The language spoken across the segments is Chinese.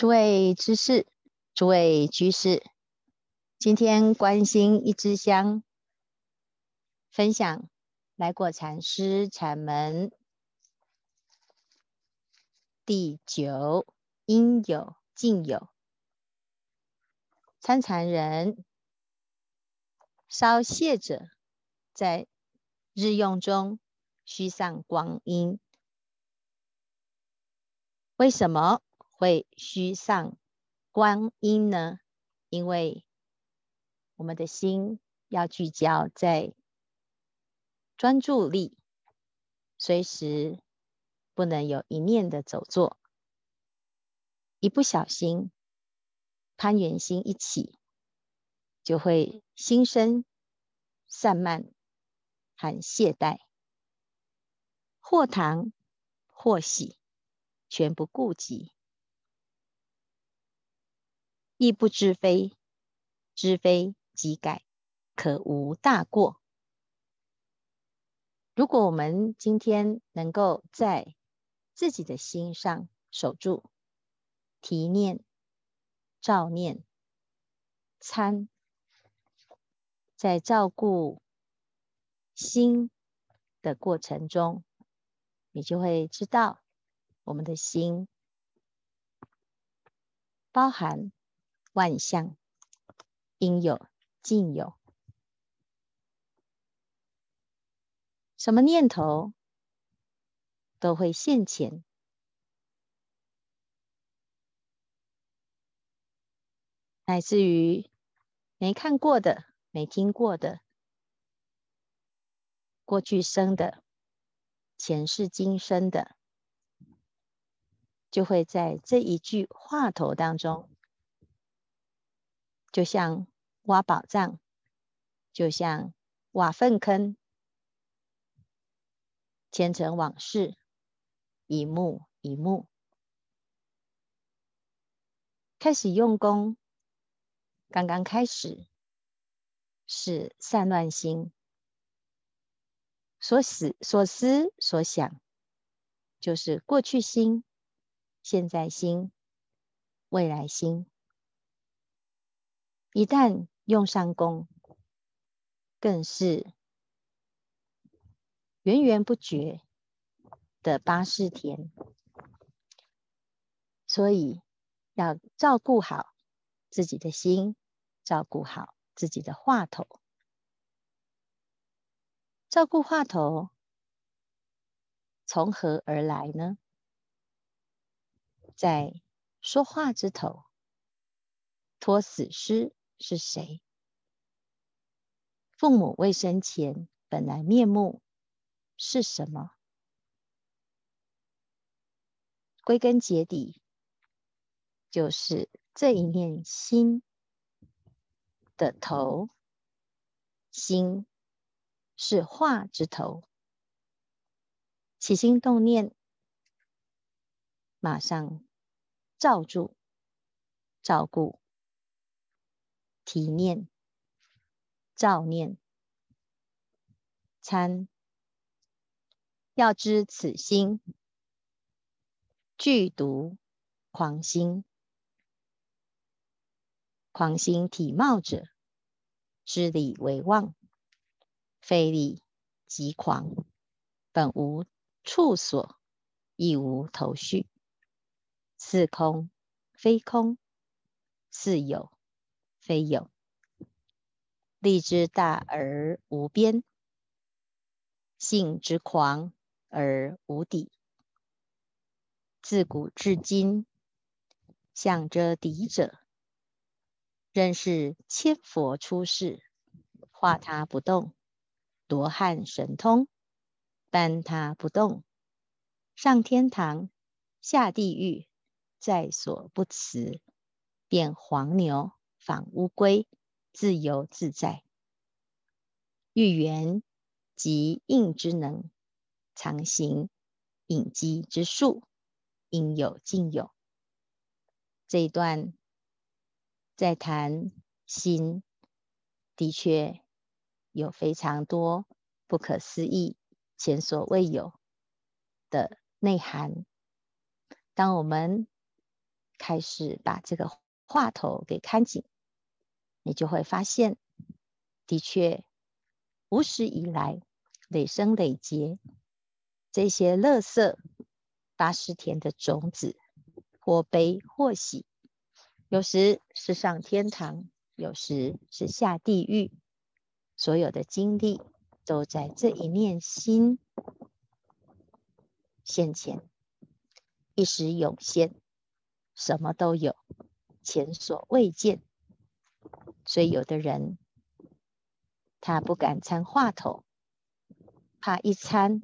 诸位知识，诸位居士，今天关心一支香，分享来过禅师禅门第九应有尽有。参禅人稍懈者，在日用中须上光阴。为什么？会虚上光阴呢？因为我们的心要聚焦在专注力，随时不能有一念的走错，一不小心攀缘心一起，就会心生散漫和懈怠，或唐或喜，全不顾及。亦不知非，知非即改，可无大过。如果我们今天能够在自己的心上守住提念、照念、参，在照顾心的过程中，你就会知道我们的心包含。万象应有尽有，什么念头都会现前，乃至于没看过的、没听过的、过去生的、前世今生的，就会在这一句话头当中。就像挖宝藏，就像挖粪坑，前尘往事一幕一幕，开始用功。刚刚开始是散乱心，所思所思所想，就是过去心、现在心、未来心。一旦用上功，更是源源不绝的八识田。所以要照顾好自己的心，照顾好自己的话头。照顾话头从何而来呢？在说话之头，托死尸。是谁？父母未生前本来面目是什么？归根结底，就是这一念心的头。心是话之头，起心动念，马上罩住、照顾。提念、照念、参，要知此心具独狂心，狂心体冒者，知理为妄，非理即狂，本无处所，亦无头绪，似空非空，似有。非有，力之大而无边，性之狂而无底。自古至今，想着敌者，仍是千佛出世，化他不动，夺汉神通，搬他不动，上天堂，下地狱，在所不辞，变黄牛。仿乌龟，自由自在，欲圆即应之能，常行隐机之术，应有尽有。这一段在谈心，的确有非常多不可思议、前所未有的内涵。当我们开始把这个话头给看紧，你就会发现，的确，无始以来累生累劫这些垃圾八识田的种子，或悲或喜，有时是上天堂，有时是下地狱，所有的经历都在这一念心现前，一时涌现，什么都有，前所未见。所以有的人他不敢参话头，怕一参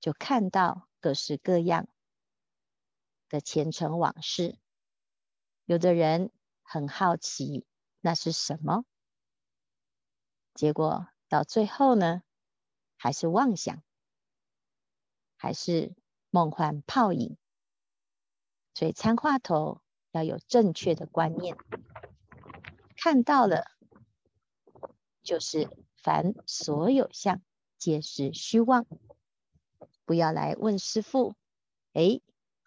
就看到各式各样的前尘往事。有的人很好奇那是什么，结果到最后呢，还是妄想。还是梦幻泡影，所以参话头要有正确的观念。看到了，就是凡所有相，皆是虚妄。不要来问师父，哎，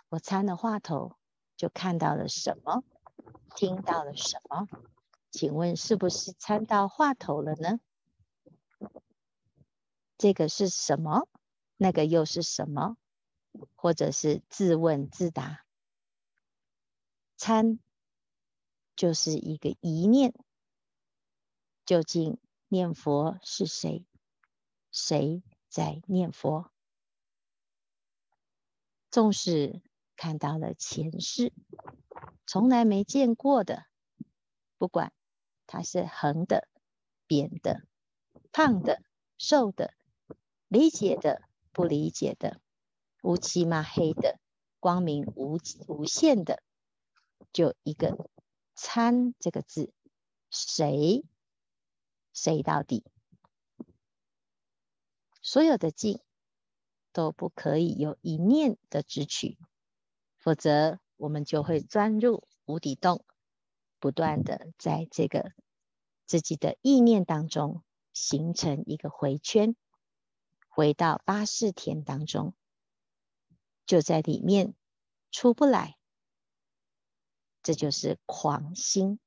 我参了话头，就看到了什么，听到了什么？请问是不是参到话头了呢？这个是什么？那个又是什么？或者是自问自答，参就是一个一念，究竟念佛是谁？谁在念佛？纵使看到了前世，从来没见过的，不管它是横的、扁的、胖的、瘦的、理解的。不理解的，乌漆嘛黑的，光明无无限的，就一个参这个字，谁谁到底？所有的境都不可以有一念的执取，否则我们就会钻入无底洞，不断的在这个自己的意念当中形成一个回圈。回到八世田当中，就在里面出不来，这就是狂心。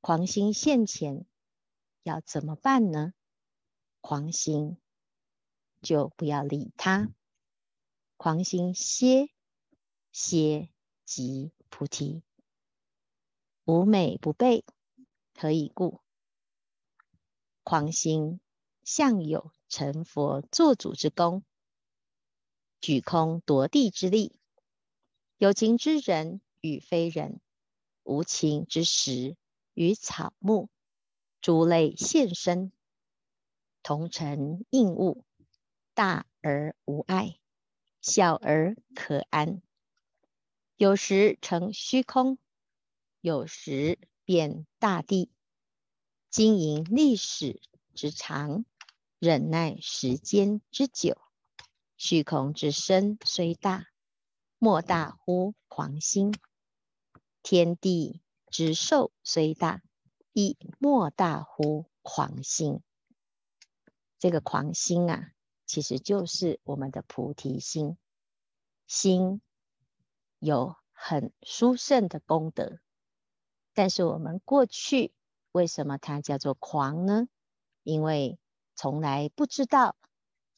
狂心现前，要怎么办呢？狂心就不要理他，狂心歇，歇即菩提。无美不备，何以故？狂心向有。成佛作主之功，举空夺地之力，有情之人与非人，无情之石与草木，诸类现身，同成应物，大而无碍，小而可安。有时成虚空，有时变大地，经营历史之长。忍耐时间之久，虚空之身虽大，莫大乎狂心；天地之寿虽大，亦莫大乎狂心。这个狂心啊，其实就是我们的菩提心。心有很殊胜的功德，但是我们过去为什么它叫做狂呢？因为从来不知道，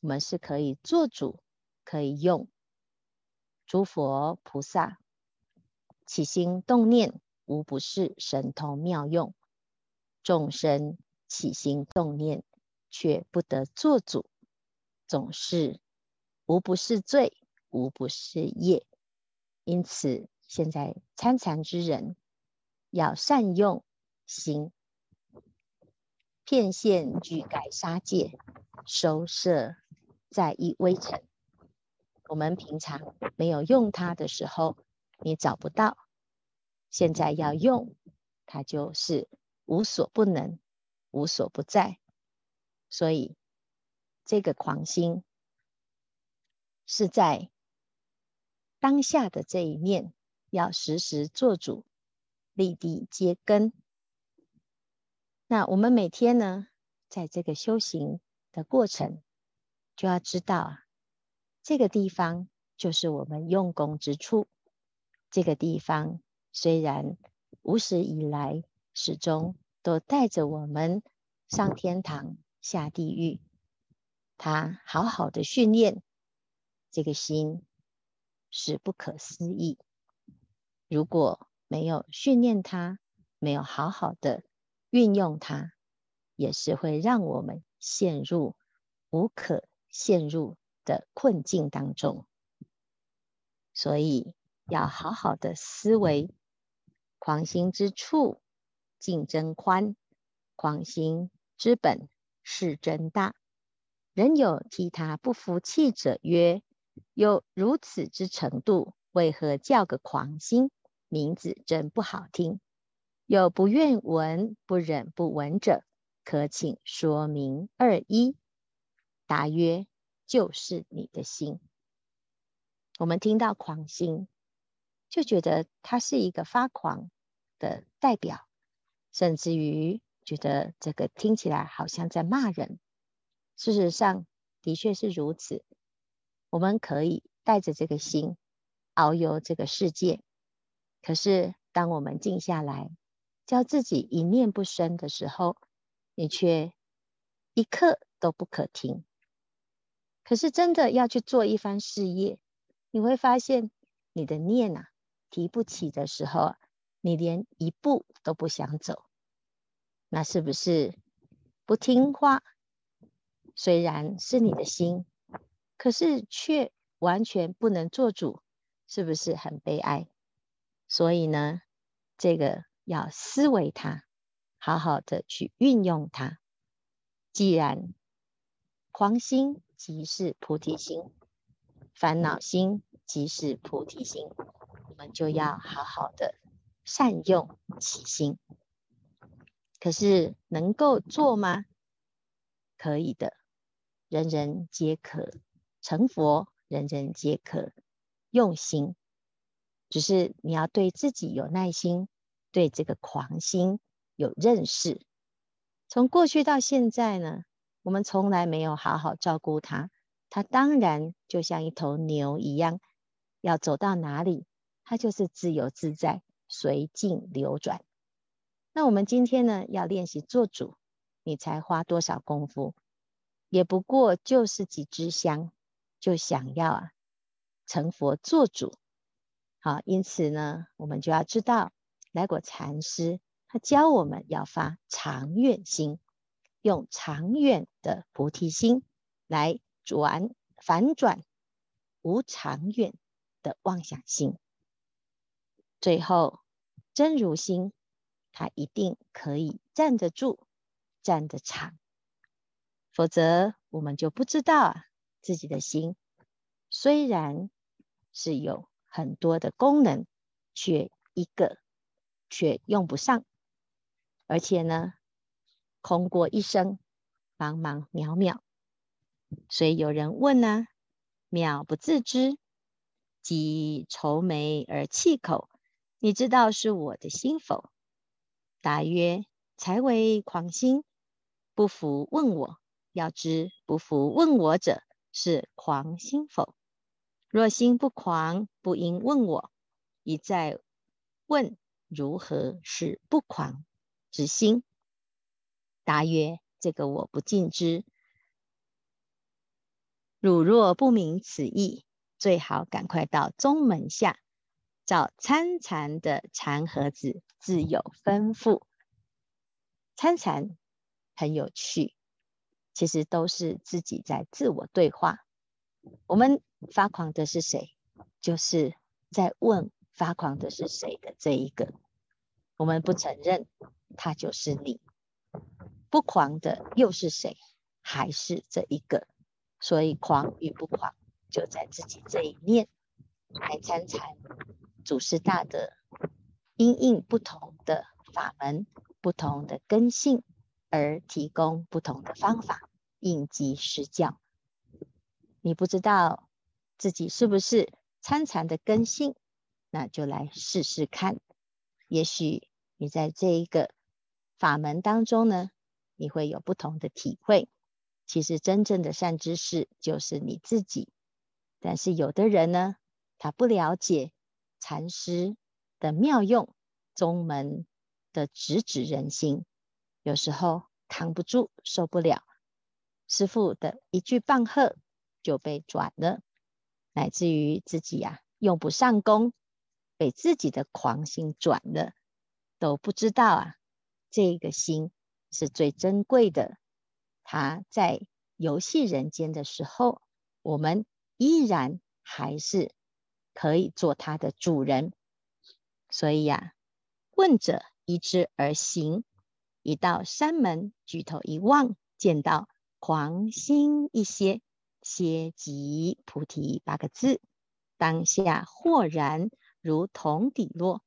我们是可以做主，可以用诸佛菩萨起心动念，无不是神通妙用；众生起心动念，却不得做主，总是无不是罪，无不是业。因此，现在参禅之人要善用心。片线俱改杀戒，收摄在一微尘。我们平常没有用它的时候，你找不到；现在要用，它就是无所不能，无所不在。所以，这个狂心是在当下的这一念，要时时做主，立地接根。那我们每天呢，在这个修行的过程，就要知道啊，这个地方就是我们用功之处。这个地方虽然无始以来始终都带着我们上天堂、下地狱，他好好的训练这个心是不可思议。如果没有训练它，没有好好的运用它，也是会让我们陷入无可陷入的困境当中。所以要好好的思维，狂心之处，境真宽；狂心之本，事真大。人有替他不服气者曰：有如此之程度，为何叫个狂心？名字真不好听。有不愿闻、不忍不闻者，可请说明二一。答曰：就是你的心。我们听到狂心，就觉得他是一个发狂的代表，甚至于觉得这个听起来好像在骂人。事实上，的确是如此。我们可以带着这个心遨游这个世界。可是，当我们静下来，叫自己一念不生的时候，你却一刻都不可停。可是，真的要去做一番事业，你会发现你的念啊提不起的时候，你连一步都不想走。那是不是不听话？虽然是你的心，可是却完全不能做主，是不是很悲哀？所以呢，这个要思维它，好好的去运用它。既然狂心即是菩提心，烦恼心即是菩提心，们就要好好的善用起心。可是能够做吗？可以的，人人皆可成佛，人人皆可用心。只是你要对自己有耐心，对这个狂心有认识。从过去到现在呢，我们从来没有好好照顾它，它当然就像一头牛一样，要走到哪里，它就是自由自在，随境流转。那我们今天呢，要练习做主，你才花多少功夫？也不过就是几支香，就想要啊成佛做主。好，因此呢，我们就要知道，来果禅师他教我们要发长远心，用长远的菩提心来转反转无长远的妄想心。最后真如心，它一定可以站得住，站得长。否则，我们就不知道啊，自己的心虽然是有。很多的功能，却一个却用不上，而且呢，空过一生，茫茫渺渺。所以有人问呢、渺不自知，即愁眉而气口，你知道是我的心否？答曰：才为狂心，不服问我。要知不服问我者，是狂心否？若心不狂，不应问我。一再问，如何是不狂之心？答曰：这个我不尽知。汝若不明此意，最好赶快到宗门下，找参禅的禅盒子，自有吩咐。参禅很有趣，其实都是自己在自我对话。我们。发狂的是谁？就是在问发狂的是谁的这一个，我们不承认，他就是你。不狂的又是谁？还是这一个。所以狂与不狂，就在自己这一念。来参禅，祖师大德因应不同的法门、不同的根性，而提供不同的方法，应机施教。你不知道。自己是不是参禅的根性？那就来试试看。也许你在这一个法门当中呢，你会有不同的体会。其实真正的善知识就是你自己。但是有的人呢，他不了解禅师的妙用，宗门的直指人心，有时候扛不住，受不了，师父的一句棒喝就被转了，乃至于自己呀、啊、用不上功，被自己的狂心转了，都不知道啊，这个心是最珍贵的。他在游戏人间的时候，我们依然还是可以做他的主人。所以呀、问者依之而行。一到山门，举头一望，见到“狂心一歇，歇即菩提”八个字，当下豁然如同底落，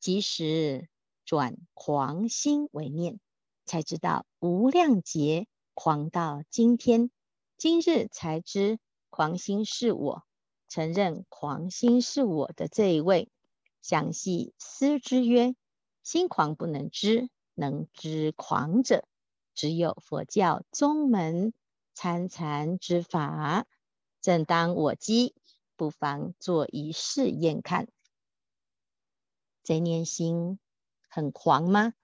即时转狂心为念，才知道无量劫。狂到今天，今日才知狂心是我，承认狂心是我的这一位，详细思之曰：心狂不能知，能知狂者，只有佛教宗门参禅之法。正当我机，不妨做一试验看。这念心很狂吗？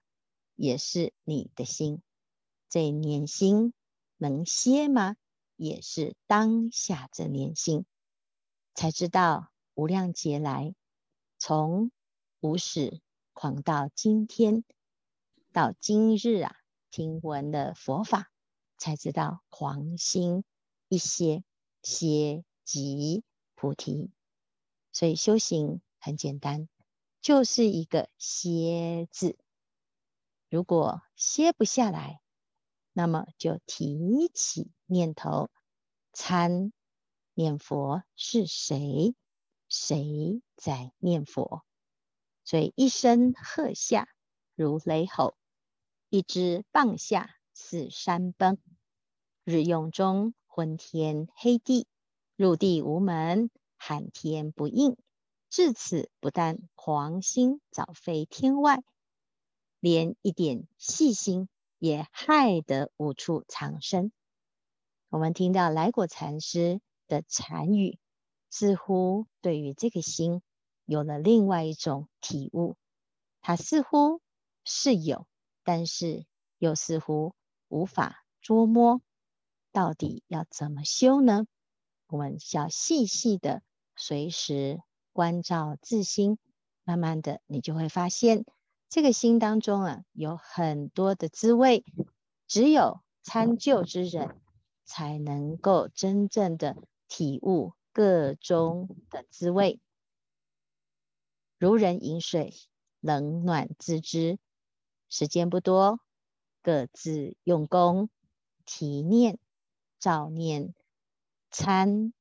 也是你的心。这念心能歇吗？也是当下这念心，才知道无量劫来，从无始狂到今天，到今日啊，听闻了佛法，才知道狂心一些，歇即菩提。所以修行很简单，就是一个歇字。如果歇不下来，那么就提起念头，参念佛是谁？谁在念佛？所以一声喝下如雷吼，一支棒下似山崩。日用中昏天黑地，入地无门，喊天不应。至此不但狂心早飞天外，连一点细心。也害得无处藏身。我们听到来果禅师的禅语，似乎对于这个心有了另外一种体悟。它似乎是有，但是又似乎无法捉摸。到底要怎么修呢？我们需要细细的随时关照自心，慢慢的，你就会发现。这个心当中啊，有很多的滋味，只有参究之人才能够真正的体悟各中的滋味。如人饮水，冷暖自知。时间不多，各自用功，提念、照念、参